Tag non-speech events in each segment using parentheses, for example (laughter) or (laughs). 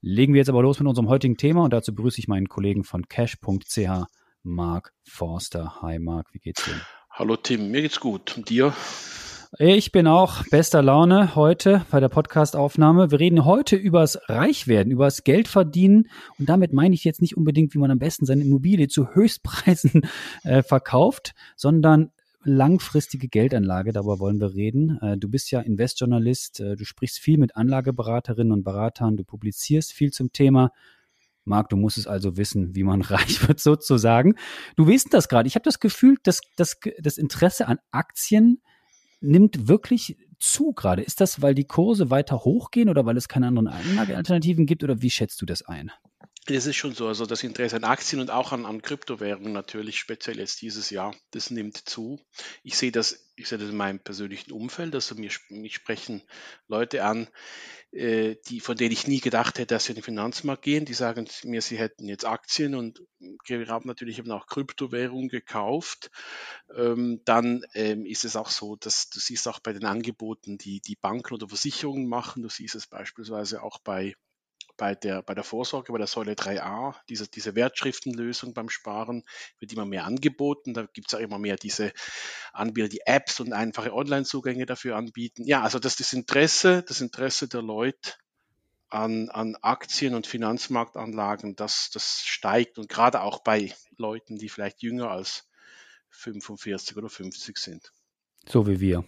Legen wir jetzt aber los mit unserem heutigen Thema und dazu begrüße ich meinen Kollegen von cash.ch, Mark Forster. Hi Mark, wie geht's dir? Hallo Tim, mir geht's gut. Und dir? Ich bin auch bester Laune heute bei der Podcastaufnahme. Wir reden heute übers Reichwerden, übers Geldverdienen. Und damit meine ich jetzt nicht unbedingt, wie man am besten seine Immobilie zu Höchstpreisen äh, verkauft, sondern langfristige Geldanlage, darüber wollen wir reden. Äh, du bist ja Investjournalist, äh, du sprichst viel mit Anlageberaterinnen und Beratern, du publizierst viel zum Thema. Marc, du musst es also wissen, wie man (laughs) reich wird sozusagen. Du weißt das gerade. Ich habe das Gefühl, dass, dass das Interesse an Aktien nimmt wirklich zu gerade. Ist das, weil die Kurse weiter hochgehen oder weil es keine anderen Anlagealternativen gibt oder wie schätzt du das ein? Das ist schon so. Also das Interesse an Aktien und auch an, an Kryptowährungen natürlich, speziell jetzt dieses Jahr, das nimmt zu. Ich sehe das, ich sehe das in meinem persönlichen Umfeld. Also mir, mich sprechen Leute an, äh, die, von denen ich nie gedacht hätte, dass sie in den Finanzmarkt gehen. Die sagen mir, sie hätten jetzt Aktien und haben natürlich eben auch Kryptowährungen gekauft. Ähm, dann ähm, ist es auch so, dass du siehst auch bei den Angeboten, die die Banken oder Versicherungen machen, du siehst es beispielsweise auch bei bei der, bei der Vorsorge, bei der Säule 3a, diese, diese Wertschriftenlösung beim Sparen wird immer mehr angeboten. Da gibt es auch immer mehr diese Anbieter, die Apps und einfache Online-Zugänge dafür anbieten. Ja, also das, das Interesse, das Interesse der Leute an, an Aktien und Finanzmarktanlagen, das, das steigt und gerade auch bei Leuten, die vielleicht jünger als 45 oder 50 sind. So wie wir.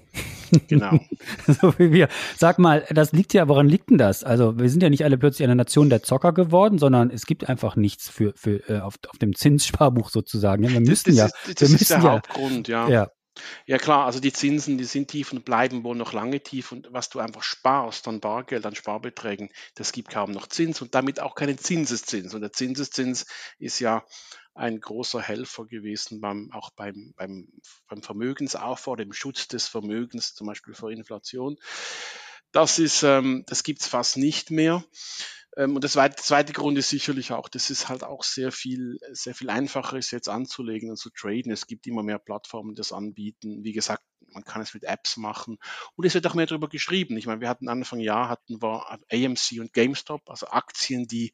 (laughs) Genau. so wie wir. Sag mal, das liegt ja, woran liegt denn das? Also wir sind ja nicht alle plötzlich eine Nation der Zocker geworden, sondern es gibt einfach nichts für, für äh, auf, auf dem Zinssparbuch sozusagen. Ja, wir müssen das, ja. Ist, das wir ist der ja, Hauptgrund, ja. ja. Ja klar, also die Zinsen, die sind tief und bleiben wohl noch lange tief und was du einfach sparst an Bargeld, an Sparbeträgen, das gibt kaum noch Zins und damit auch keinen Zinseszins. Und der Zinseszins ist ja ein großer Helfer gewesen, beim, auch beim, beim, beim Vermögensaufbau, dem Schutz des Vermögens, zum Beispiel vor Inflation. Das ist, ähm, das gibt's fast nicht mehr. Ähm, und das zweite, zweite Grund ist sicherlich auch, das ist halt auch sehr viel, sehr viel einfacher ist jetzt anzulegen und zu traden. Es gibt immer mehr Plattformen, die das anbieten. Wie gesagt, man kann es mit Apps machen. Und es wird auch mehr darüber geschrieben. Ich meine, wir hatten Anfang Jahr hatten wir AMC und GameStop, also Aktien, die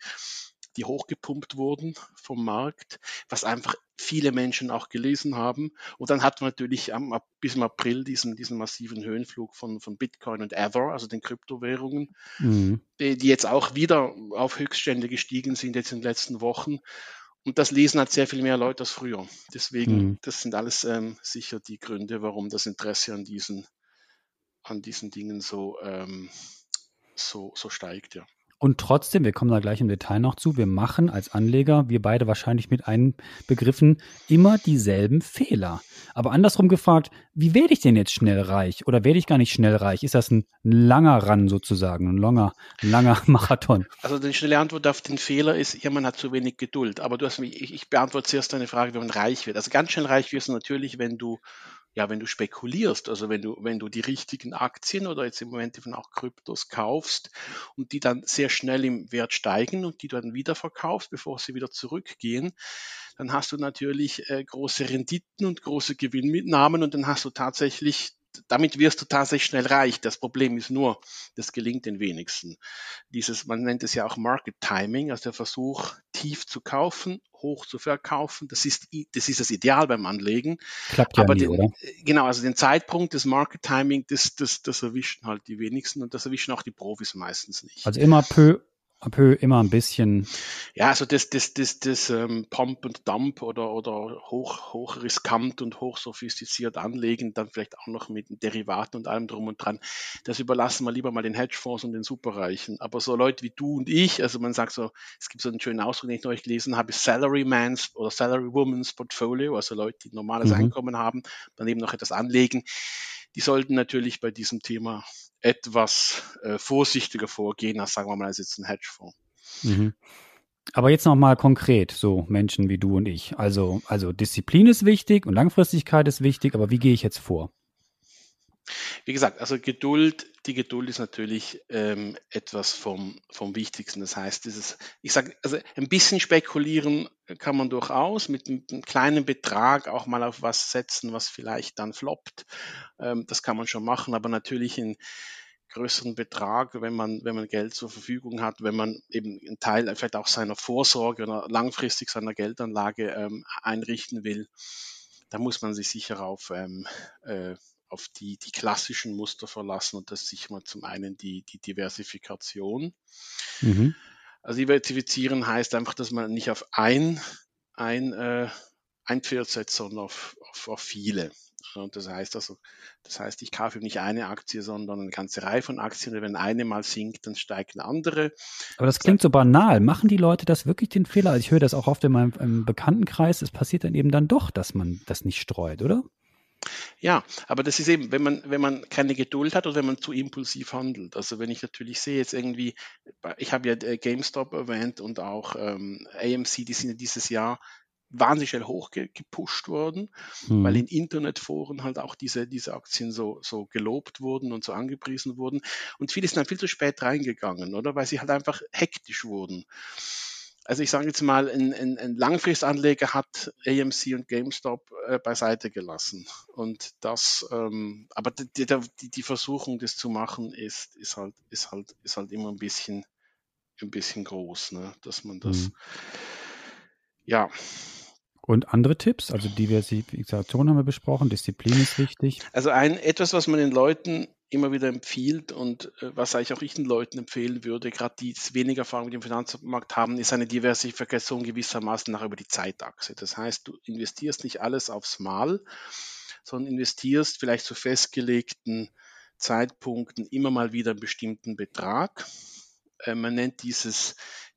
die hochgepumpt wurden vom Markt, was einfach viele Menschen auch gelesen haben. Und dann hatten wir natürlich am, bis im April diesen, diesen massiven Höhenflug von, von Bitcoin und Ether, also den Kryptowährungen, mhm. die, die jetzt auch wieder auf Höchststände gestiegen sind jetzt in den letzten Wochen. Und das lesen hat sehr viel mehr Leute als früher. Deswegen, mhm. das sind alles ähm, sicher die Gründe, warum das Interesse an diesen, an diesen Dingen so, ähm, so, so steigt, ja. Und trotzdem, wir kommen da gleich im Detail noch zu, wir machen als Anleger, wir beide wahrscheinlich mit einbegriffen, immer dieselben Fehler. Aber andersrum gefragt, wie werde ich denn jetzt schnell reich? Oder werde ich gar nicht schnell reich? Ist das ein langer Run sozusagen, ein langer, langer (laughs) Marathon? Also die schnelle Antwort auf den Fehler ist, ja, man hat zu wenig Geduld. Aber du hast mich, ich, ich beantworte zuerst deine Frage, wenn man reich wird. Also ganz schnell reich wirst du natürlich, wenn du ja, wenn du spekulierst, also wenn du, wenn du die richtigen Aktien oder jetzt im Moment eben auch Kryptos kaufst und die dann sehr schnell im Wert steigen und die du dann wieder verkaufst, bevor sie wieder zurückgehen, dann hast du natürlich äh, große Renditen und große Gewinnmitnahmen und dann hast du tatsächlich damit wirst du tatsächlich schnell reich. Das Problem ist nur, das gelingt den wenigsten. Dieses, man nennt es ja auch Market Timing, also der Versuch, tief zu kaufen, hoch zu verkaufen. Das ist, das ist das Ideal beim Anlegen. Klappt ja Aber nie, den, oder? Genau, also den Zeitpunkt des Market Timing, das, das, das erwischen halt die wenigsten und das erwischen auch die Profis meistens nicht. Also immer peu peu immer ein bisschen. Ja, also das, das, das, das ähm, Pump und Dump oder, oder hoch, hoch riskant und hoch sophistiziert anlegen, dann vielleicht auch noch mit Derivaten und allem drum und dran. Das überlassen wir lieber mal den Hedgefonds und den Superreichen. Aber so Leute wie du und ich, also man sagt so, es gibt so einen schönen Ausdruck, den ich neulich gelesen habe, Salaryman's oder Salarywoman's Portfolio, also Leute, die normales mhm. Einkommen haben, daneben noch etwas anlegen. Die sollten natürlich bei diesem Thema etwas äh, vorsichtiger vorgehen, als sagen wir mal, als jetzt ein Hedgefonds. Mhm. Aber jetzt nochmal konkret, so Menschen wie du und ich. Also, also Disziplin ist wichtig und Langfristigkeit ist wichtig, aber wie gehe ich jetzt vor? Wie gesagt, also Geduld, die Geduld ist natürlich ähm, etwas vom, vom Wichtigsten. Das heißt, dieses, ich sage, also ein bisschen spekulieren kann man durchaus mit einem, einem kleinen Betrag auch mal auf was setzen, was vielleicht dann floppt. Ähm, das kann man schon machen, aber natürlich in größeren Betrag, wenn man, wenn man Geld zur Verfügung hat, wenn man eben einen Teil vielleicht auch seiner Vorsorge oder langfristig seiner Geldanlage ähm, einrichten will, da muss man sich sicher auf ähm, äh, auf die, die klassischen Muster verlassen und das ist sicher mal zum einen die, die Diversifikation. Mhm. Also diversifizieren heißt einfach, dass man nicht auf ein, ein, äh, ein Pferd setzt, sondern auf, auf, auf viele. Und das heißt also, das heißt, ich kaufe nicht eine Aktie, sondern eine ganze Reihe von Aktien. Und wenn eine mal sinkt, dann steigt eine andere. Aber das klingt so banal. Machen die Leute das wirklich den Fehler? Also ich höre das auch oft in meinem Bekanntenkreis. Es passiert dann eben dann doch, dass man das nicht streut, oder? Ja, aber das ist eben, wenn man, wenn man keine Geduld hat oder wenn man zu impulsiv handelt. Also wenn ich natürlich sehe jetzt irgendwie, ich habe ja äh, GameStop erwähnt und auch ähm, AMC, die sind ja dieses Jahr wahnsinnig schnell hochgepusht worden, mhm. weil in Internetforen halt auch diese, diese Aktien so, so gelobt wurden und so angepriesen wurden. Und viele sind dann viel zu spät reingegangen, oder? Weil sie halt einfach hektisch wurden. Also ich sage jetzt mal, ein, ein, ein Langfristanleger hat AMC und GameStop äh, beiseite gelassen. Und das, ähm, aber die, die, die Versuchung, das zu machen, ist, ist halt, ist halt, ist halt immer ein bisschen, ein bisschen groß, ne? dass man das, mhm. ja. Und andere Tipps? Also Diversifikation haben wir besprochen, Disziplin ist wichtig. Also ein etwas, was man den Leuten immer wieder empfiehlt und äh, was eigentlich auch ich den Leuten empfehlen würde, gerade die weniger Erfahrung mit dem Finanzmarkt haben, ist eine Diversifikation gewissermaßen nach über die Zeitachse. Das heißt, du investierst nicht alles aufs Mal, sondern investierst vielleicht zu festgelegten Zeitpunkten immer mal wieder einen bestimmten Betrag. Äh, man nennt dieses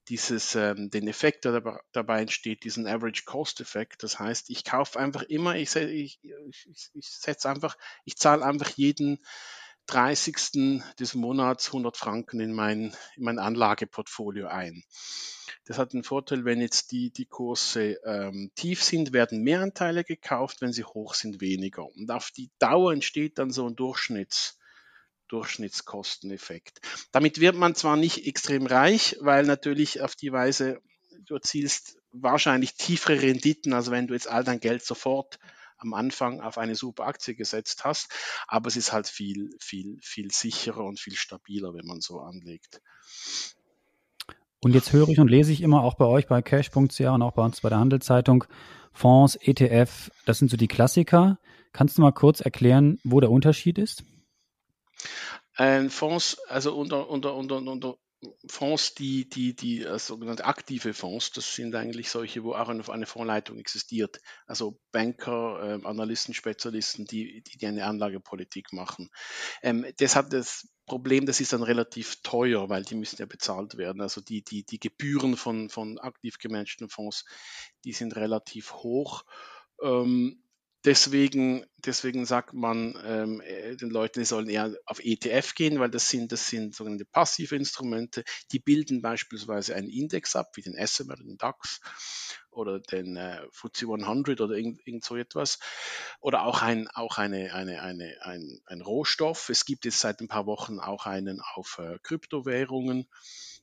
dieses, ähm, den Effekt, der dabei, entsteht, diesen Average Cost Effekt. Das heißt, ich kaufe einfach immer, ich, ich, ich, ich setze einfach, ich zahle einfach jeden 30. des Monats 100 Franken in mein, in mein Anlageportfolio ein. Das hat den Vorteil, wenn jetzt die, die Kurse ähm, tief sind, werden mehr Anteile gekauft, wenn sie hoch sind, weniger. Und auf die Dauer entsteht dann so ein Durchschnitts, Durchschnittskosteneffekt. Damit wird man zwar nicht extrem reich, weil natürlich auf die Weise du erzielst wahrscheinlich tiefere Renditen, als wenn du jetzt all dein Geld sofort am Anfang auf eine super Aktie gesetzt hast. Aber es ist halt viel, viel, viel sicherer und viel stabiler, wenn man so anlegt. Und jetzt höre ich und lese ich immer auch bei euch bei cash.ca und auch bei uns bei der Handelszeitung Fonds, ETF, das sind so die Klassiker. Kannst du mal kurz erklären, wo der Unterschied ist? Ein Fonds, also unter, unter, unter, unter Fonds, die, die, die äh, sogenannte aktive Fonds, das sind eigentlich solche, wo auch eine, Fondsleitung existiert. Also Banker, äh, Analysten, Spezialisten, die, die, die eine Anlagepolitik machen. Ähm, das hat das Problem, das ist dann relativ teuer, weil die müssen ja bezahlt werden. Also die, die, die Gebühren von, von aktiv gemanagten Fonds, die sind relativ hoch. Ähm, Deswegen, deswegen sagt man ähm, äh, den Leuten, sie sollen eher auf ETF gehen, weil das sind, das sind sogenannte passive Instrumente. Die bilden beispielsweise einen Index ab, wie den SMA, den DAX oder den äh, FTSE 100 oder irgend, irgend so etwas. Oder auch, ein, auch eine, eine, eine, ein, ein Rohstoff. Es gibt jetzt seit ein paar Wochen auch einen auf äh, Kryptowährungen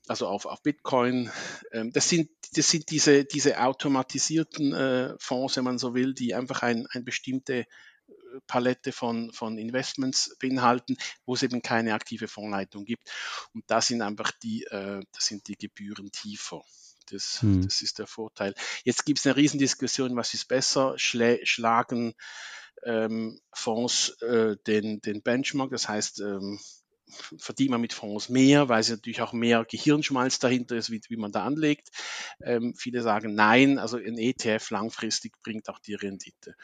also auf, auf Bitcoin. Ähm, das sind, das sind diese, diese automatisierten äh, Fonds, wenn man so will, die einfach ein, eine bestimmte äh, Palette von, von Investments beinhalten, wo es eben keine aktive Fondsleitung gibt. Und da sind einfach die, äh, das sind die Gebühren tiefer. Das, hm. das ist der Vorteil. Jetzt gibt es eine Riesendiskussion, was ist besser? Schlä schlagen ähm, Fonds äh, den, den Benchmark, das heißt, ähm, verdient man mit Fonds mehr, weil es natürlich auch mehr Gehirnschmalz dahinter ist, wie, wie man da anlegt. Ähm, viele sagen nein, also ein ETF langfristig bringt auch die Rendite.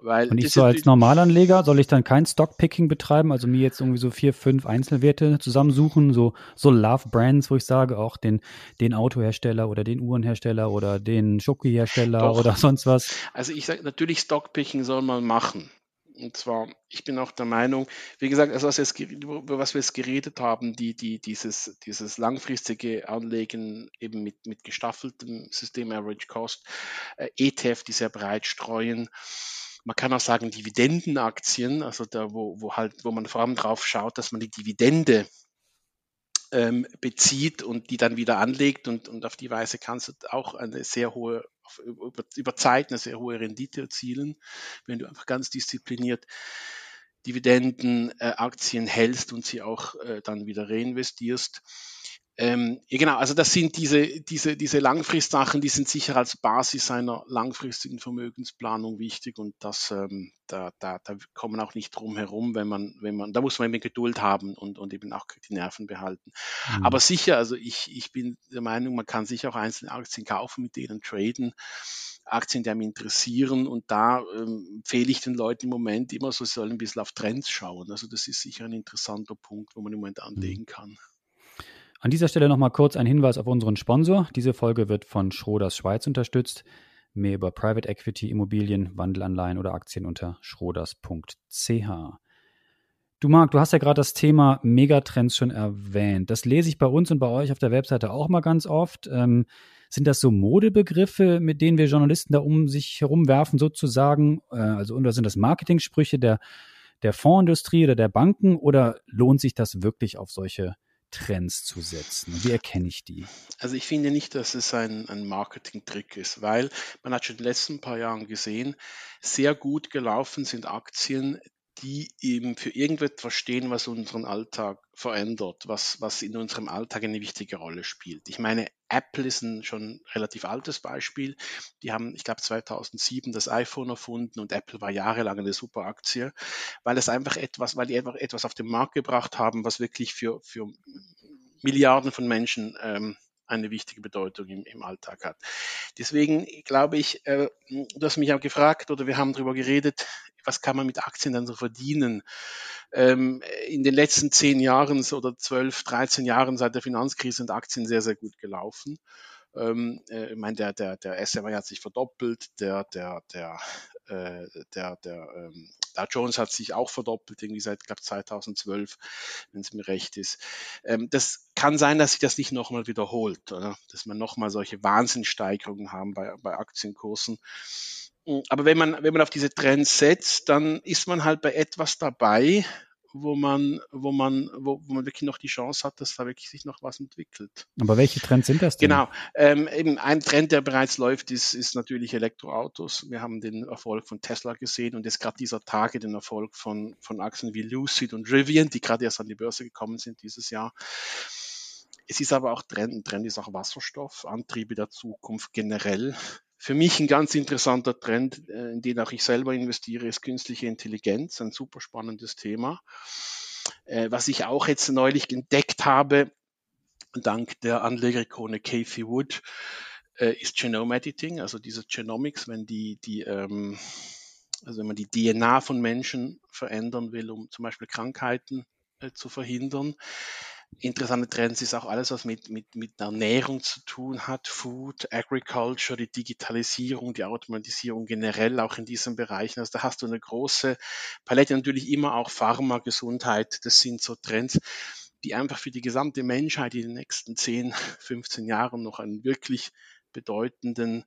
Weil und ich so als Normalanleger soll ich dann kein Stockpicking betreiben, also mir jetzt irgendwie so vier, fünf Einzelwerte zusammensuchen, so, so Love Brands, wo ich sage, auch den, den Autohersteller oder den Uhrenhersteller oder den Schoki-Hersteller oder sonst was. Also ich sage natürlich Stockpicking soll man machen Und zwar, ich bin auch der Meinung, wie gesagt, also was jetzt, über was wir jetzt geredet haben, die, die, dieses, dieses langfristige Anlegen eben mit, mit gestaffeltem System Average Cost, äh, ETF, die sehr breit streuen. Man kann auch sagen, Dividendenaktien, also da, wo, wo halt, wo man vor allem drauf schaut, dass man die Dividende ähm, bezieht und die dann wieder anlegt und, und auf die Weise kannst du auch eine sehr hohe, über, über Zeit eine sehr hohe Rendite erzielen, wenn du einfach ganz diszipliniert Dividenden, äh, Aktien hältst und sie auch äh, dann wieder reinvestierst. Ähm, ja, genau, also das sind diese, diese, diese Langfristsachen, die sind sicher als Basis einer langfristigen Vermögensplanung wichtig und das, ähm, da, da, da kommt man auch nicht drum herum, wenn man, wenn man, da muss man eben Geduld haben und, und eben auch die Nerven behalten. Mhm. Aber sicher, also ich, ich bin der Meinung, man kann sich auch einzelne Aktien kaufen, mit denen traden. Aktien, die einem interessieren. Und da ähm, empfehle ich den Leuten im Moment immer so, sie sollen ein bisschen auf Trends schauen. Also das ist sicher ein interessanter Punkt, wo man im Moment mhm. anlegen kann. An dieser Stelle nochmal kurz ein Hinweis auf unseren Sponsor. Diese Folge wird von Schroders Schweiz unterstützt. Mehr über Private Equity, Immobilien, Wandelanleihen oder Aktien unter schroders.ch. Du Marc, du hast ja gerade das Thema Megatrends schon erwähnt. Das lese ich bei uns und bei euch auf der Webseite auch mal ganz oft. Ähm, sind das so Modebegriffe, mit denen wir Journalisten da um sich herumwerfen, sozusagen? Äh, also, oder sind das Marketingsprüche der, der Fondsindustrie oder der Banken? Oder lohnt sich das wirklich auf solche Trends zu setzen? wie erkenne ich die? Also ich finde nicht, dass es ein, ein Marketing-Trick ist, weil man hat schon in den letzten paar Jahren gesehen, sehr gut gelaufen sind Aktien, die eben für irgendetwas stehen, was unseren Alltag verändert, was, was in unserem Alltag eine wichtige Rolle spielt. Ich meine, Apple ist ein schon relativ altes Beispiel. Die haben, ich glaube, 2007 das iPhone erfunden und Apple war jahrelang eine super Aktie, weil es einfach etwas, weil die einfach etwas auf den Markt gebracht haben, was wirklich für, für Milliarden von Menschen ähm, eine wichtige Bedeutung im, im Alltag hat. Deswegen glaube ich, äh, du hast mich auch gefragt oder wir haben darüber geredet, was kann man mit Aktien dann so verdienen? Ähm, in den letzten zehn Jahren oder zwölf, dreizehn Jahren seit der Finanzkrise sind Aktien sehr, sehr gut gelaufen. Ähm, äh, ich meine, der, der, der SMI hat sich verdoppelt, der, der, der, äh, der, der ähm, Dow Jones hat sich auch verdoppelt, irgendwie seit, glaube 2012, wenn es mir recht ist. Ähm, das kann sein, dass sich das nicht nochmal wiederholt, oder? dass man nochmal solche Wahnsinnsteigerungen haben bei, bei Aktienkursen. Hm, aber wenn man, wenn man auf diese Trends setzt, dann ist man halt bei etwas dabei, wo man, wo man, wo, wo man wirklich noch die Chance hat, dass da wirklich sich noch was entwickelt. Aber welche Trends sind das denn? Genau. Ähm, eben ein Trend, der bereits läuft, ist, ist natürlich Elektroautos. Wir haben den Erfolg von Tesla gesehen und jetzt gerade dieser Tage den Erfolg von, von Aktien wie Lucid und Rivian, die gerade erst an die Börse gekommen sind dieses Jahr. Es ist aber auch Trend, ein Trend ist auch Wasserstoff, Antriebe der Zukunft generell. Für mich ein ganz interessanter Trend, äh, in den auch ich selber investiere, ist künstliche Intelligenz, ein super spannendes Thema. Äh, was ich auch jetzt neulich entdeckt habe, dank der Anlegerikone Kathy Wood, äh, ist Genome Editing, also diese Genomics, wenn die, die ähm, also wenn man die DNA von Menschen verändern will, um zum Beispiel Krankheiten zu verhindern, interessante Trends ist auch alles, was mit, mit, mit Ernährung zu tun hat, Food, Agriculture, die Digitalisierung, die Automatisierung generell auch in diesen Bereichen. Also da hast du eine große Palette, natürlich immer auch Pharma, Gesundheit, das sind so Trends, die einfach für die gesamte Menschheit in den nächsten 10, 15 (laughs) Jahren noch einen wirklich bedeutenden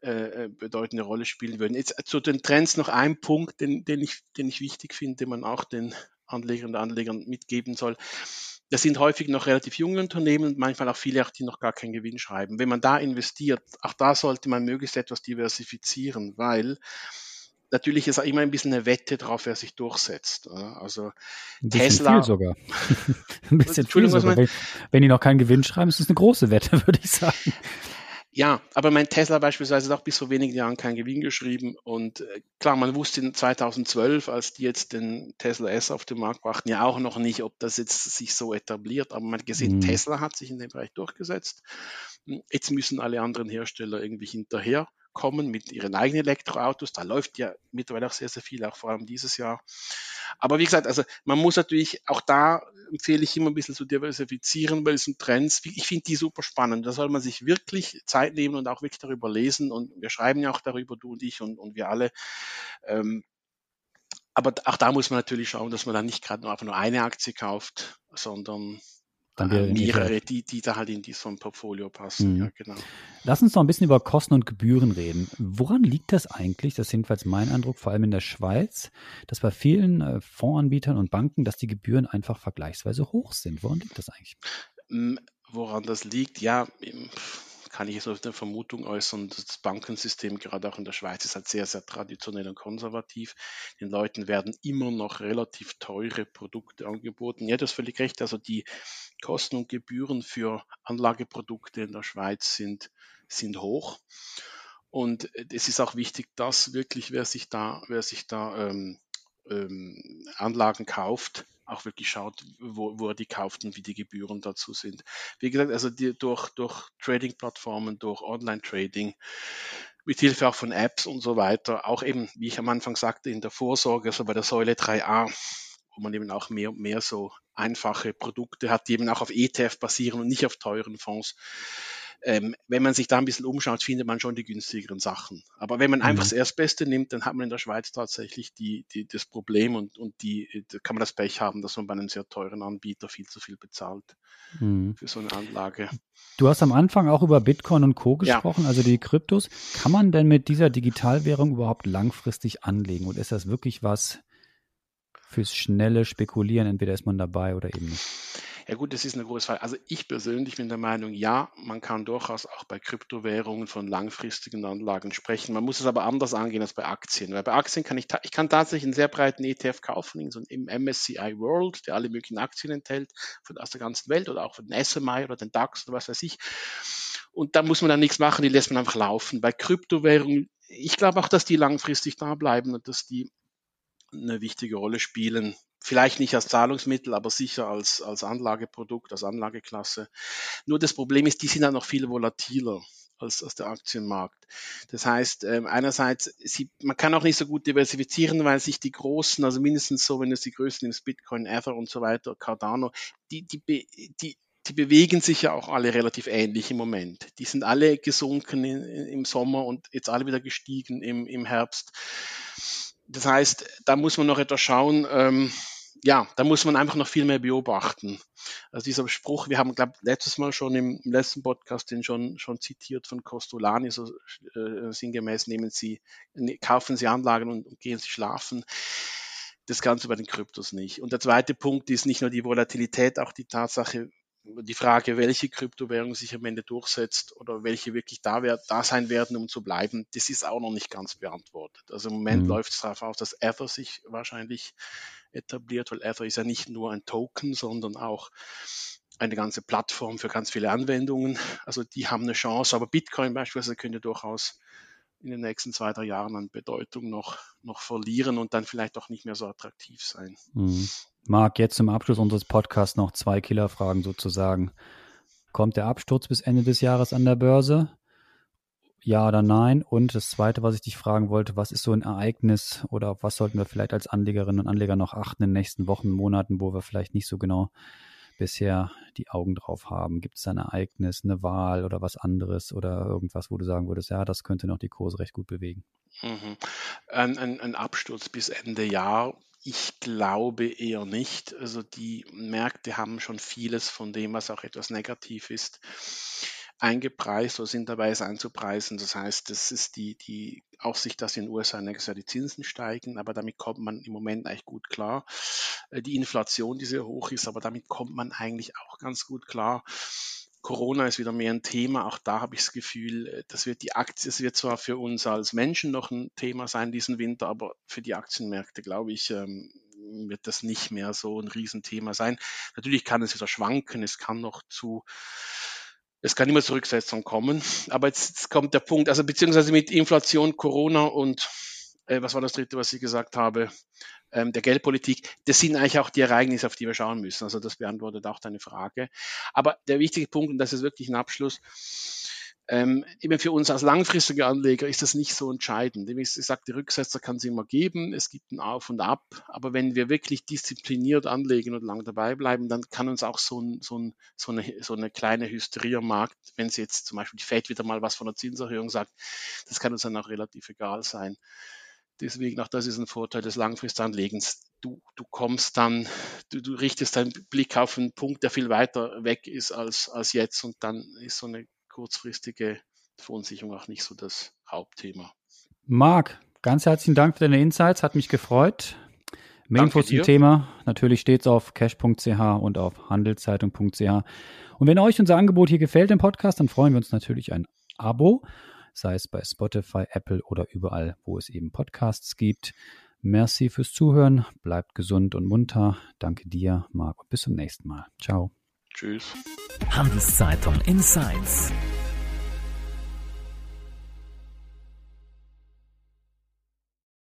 äh, äh, bedeutende Rolle spielen würden. Jetzt zu den Trends noch ein Punkt, den, den, ich, den ich wichtig finde, den man auch den Anlegern und Anlegern mitgeben soll. Das sind häufig noch relativ junge Unternehmen manchmal auch viele, die noch gar keinen Gewinn schreiben. Wenn man da investiert, auch da sollte man möglichst etwas diversifizieren, weil natürlich ist auch immer ein bisschen eine Wette drauf, wer sich durchsetzt. Also ein Tesla. Viel sogar. (laughs) ein bisschen viel sogar. Wenn, wenn die noch keinen Gewinn schreiben, ist das eine große Wette, (laughs) würde ich sagen. Ja, aber mein Tesla beispielsweise hat auch bis vor wenigen Jahren keinen Gewinn geschrieben. Und äh, klar, man wusste in 2012, als die jetzt den Tesla S auf den Markt brachten, ja auch noch nicht, ob das jetzt sich so etabliert. Aber man hat gesehen, mhm. Tesla hat sich in dem Bereich durchgesetzt. Jetzt müssen alle anderen Hersteller irgendwie hinterher kommen mit ihren eigenen Elektroautos. Da läuft ja mittlerweile auch sehr, sehr viel, auch vor allem dieses Jahr. Aber wie gesagt, also man muss natürlich, auch da empfehle ich immer ein bisschen zu diversifizieren, weil es sind Trends, ich finde die super spannend. Da soll man sich wirklich Zeit nehmen und auch wirklich darüber lesen. Und wir schreiben ja auch darüber, du und ich und, und wir alle. Ähm, aber auch da muss man natürlich schauen, dass man dann nicht gerade nur einfach nur eine Aktie kauft, sondern Dann wäre mehrere, die, die da halt in die, so ein Portfolio passen. Mhm. Ja, genau. Lass uns noch ein bisschen über Kosten und Gebühren reden. Woran liegt das eigentlich? Das ist jedenfalls mein Eindruck, vor allem in der Schweiz, dass bei vielen äh, Fondsanbietern und Banken, dass die Gebühren einfach vergleichsweise hoch sind. Woran liegt das eigentlich? Mm, Woran das liegt, ja, kann ich jetzt nur eine Vermutung äußern. Das Bankensystem, gerade auch in der Schweiz, ist halt sehr, sehr traditionell und konservativ. Den Leuten werden immer noch relativ teure Produkte angeboten. Ja, das ist völlig recht. Also die Kosten und Gebühren für Anlageprodukte in der Schweiz sind, sind hoch. Und äh, es ist auch wichtig, dass wirklich, wer sich da, wer sich da ähm, ähm, Anlagen kauft, auch wirklich schaut, wo, wo er die kauft und wie die Gebühren dazu sind. Wie gesagt, also die, durch, durch Trading-Plattformen, durch Online-Trading, mit Hilfe auch von Apps und so weiter, auch eben, wie ich am Anfang sagte, in der Vorsorge, also bei der Säule 3a, wo man eben auch mehr und mehr so einfache Produkte hat, die eben auch auf ETF basieren und nicht auf teuren Fonds. Ähm, wenn man sich da ein bisschen umschaut, findet man schon die günstigeren Sachen. Aber wenn man einfach Mhm. das Erstbeste nimmt, dann hat man in der Schweiz tatsächlich die, die, das Problem und, und die, da kann man das Pech haben, dass man bei einem sehr teuren Anbieter viel zu viel bezahlt Mhm. für so eine Anlage. Du hast am Anfang auch über Bitcoin und Co. Ja. gesprochen, also die Kryptos. Kann man denn mit dieser Digitalwährung überhaupt langfristig anlegen? Und ist das wirklich was fürs schnelle Spekulieren? Entweder ist man dabei oder eben nicht. Ja gut, das ist eine große Frage. Also ich persönlich bin der Meinung, ja, man kann durchaus auch bei Kryptowährungen von langfristigen Anlagen sprechen. Man muss es aber anders angehen als bei Aktien. Weil bei Aktien kann ich, ich kann tatsächlich einen sehr breiten ETF kaufen, so im MSCI World, der alle möglichen Aktien enthält, von aus der ganzen Welt oder auch von den SMI oder den DAX oder was weiß ich. Und da muss man dann nichts machen, die lässt man einfach laufen. Bei Kryptowährungen, ich glaube auch, dass die langfristig da bleiben und dass die eine wichtige Rolle spielen. Vielleicht nicht als Zahlungsmittel, aber sicher als, als Anlageprodukt, als Anlageklasse. Nur das Problem ist, die sind dann noch viel volatiler als, als der Aktienmarkt. Das heißt, ähm, einerseits, sie, man kann auch nicht so gut diversifizieren, weil sich die großen, also mindestens so, wenn es die größten nimmst, Bitcoin, Ether und so weiter, Cardano, die, die, die, die bewegen sich ja auch alle relativ ähnlich im Moment. Die sind alle gesunken in, im Sommer und jetzt alle wieder gestiegen im, im Herbst. Das heißt, da muss man noch etwas schauen. Ähm, ja, da muss man einfach noch viel mehr beobachten. Also dieser Spruch, wir haben, glaube letztes Mal schon im, im letzten Podcast den schon, schon zitiert von Costolani, so äh, sinngemäß nehmen Sie, ne, kaufen Sie Anlagen und, und gehen Sie schlafen. Das Ganze bei den Kryptos nicht. Und der zweite Punkt ist nicht nur die Volatilität, auch die Tatsache, die Frage, welche Kryptowährung sich am Ende durchsetzt oder welche wirklich da, wer- da sein werden, um zu bleiben, das ist auch noch nicht ganz beantwortet. Also im Moment Mhm. läuft es darauf aus, dass Ether sich wahrscheinlich etabliert, weil Ether ist ja nicht nur ein Token, sondern auch eine ganze Plattform für ganz viele Anwendungen. Also die haben eine Chance, aber Bitcoin beispielsweise könnte durchaus in den nächsten zwei, drei Jahren an Bedeutung noch, noch verlieren und dann vielleicht auch nicht mehr so attraktiv sein. Mhm. Marc, jetzt zum Abschluss unseres Podcasts noch zwei Killerfragen sozusagen. Kommt der Absturz bis Ende des Jahres an der Börse? Ja oder nein? Und das Zweite, was ich dich fragen wollte, was ist so ein Ereignis oder auf was sollten wir vielleicht als Anlegerinnen und Anleger noch achten in den nächsten Wochen, Monaten, wo wir vielleicht nicht so genau bisher die Augen drauf haben? Gibt es ein Ereignis, eine Wahl oder was anderes oder irgendwas, wo du sagen würdest, ja, das könnte noch die Kurse recht gut bewegen? Mhm. Ein, ein, ein Absturz bis Ende Jahr. Ich glaube eher nicht. Also die Märkte haben schon vieles von dem, was auch etwas negativ ist, eingepreist oder sind dabei, es einzupreisen. Das heißt, das ist die, die Aussicht, dass in den USA nächstes Jahr die Zinsen steigen, aber damit kommt man im Moment eigentlich gut klar. Äh, Die Inflation, die sehr hoch ist, aber damit kommt man eigentlich auch ganz gut klar. Corona ist wieder mehr ein Thema. Auch da habe ich das Gefühl, äh, das wird die Aktie, es wird zwar für uns als Menschen noch ein Thema sein diesen Winter, aber für die Aktienmärkte, glaube ich, ähm, wird das nicht mehr so ein Riesenthema sein. Natürlich kann es wieder schwanken, es kann noch zu, es kann immer zu Rücksetzungen kommen. Aber jetzt, jetzt kommt der Punkt, also beziehungsweise mit Inflation, Corona und äh, was war das dritte, was ich gesagt habe? ähm, der Geldpolitik, das sind eigentlich auch die Ereignisse, auf die wir schauen müssen. Also das beantwortet auch deine Frage. Aber der wichtige Punkt, und das ist wirklich ein Abschluss, ähm, eben für uns als langfristige Anleger ist das nicht so entscheidend. Ich sage, die Rücksetzer kann es immer geben, es gibt ein Auf und Ab, aber wenn wir wirklich diszipliniert anlegen und lang dabei bleiben, dann kann uns auch so, ein, so, ein, so, eine, so eine kleine Hysterie am Markt, wenn sie jetzt zum Beispiel die Fed wieder mal was von der Zinserhöhung sagt, das kann uns dann auch relativ egal sein. Deswegen auch das ist ein Vorteil des Langfristanlegens. Du, du kommst dann, du, du richtest deinen Blick auf einen Punkt, der viel weiter weg ist als, als jetzt und dann ist so eine kurzfristige Verunsicherung auch nicht so das Hauptthema. Marc, ganz herzlichen Dank für deine Insights, hat mich gefreut. Mehr Infos zum Thema natürlich steht es auf cash.ch und auf handelszeitung.ch. Und wenn euch unser Angebot hier gefällt im Podcast, dann freuen wir uns natürlich ein Abo, sei es bei Spotify, Apple oder überall, wo es eben Podcasts gibt. Merci fürs Zuhören, bleibt gesund und munter. Danke dir, Marc, und bis zum nächsten Mal. Ciao. Tschüss. Handelszeitung Insights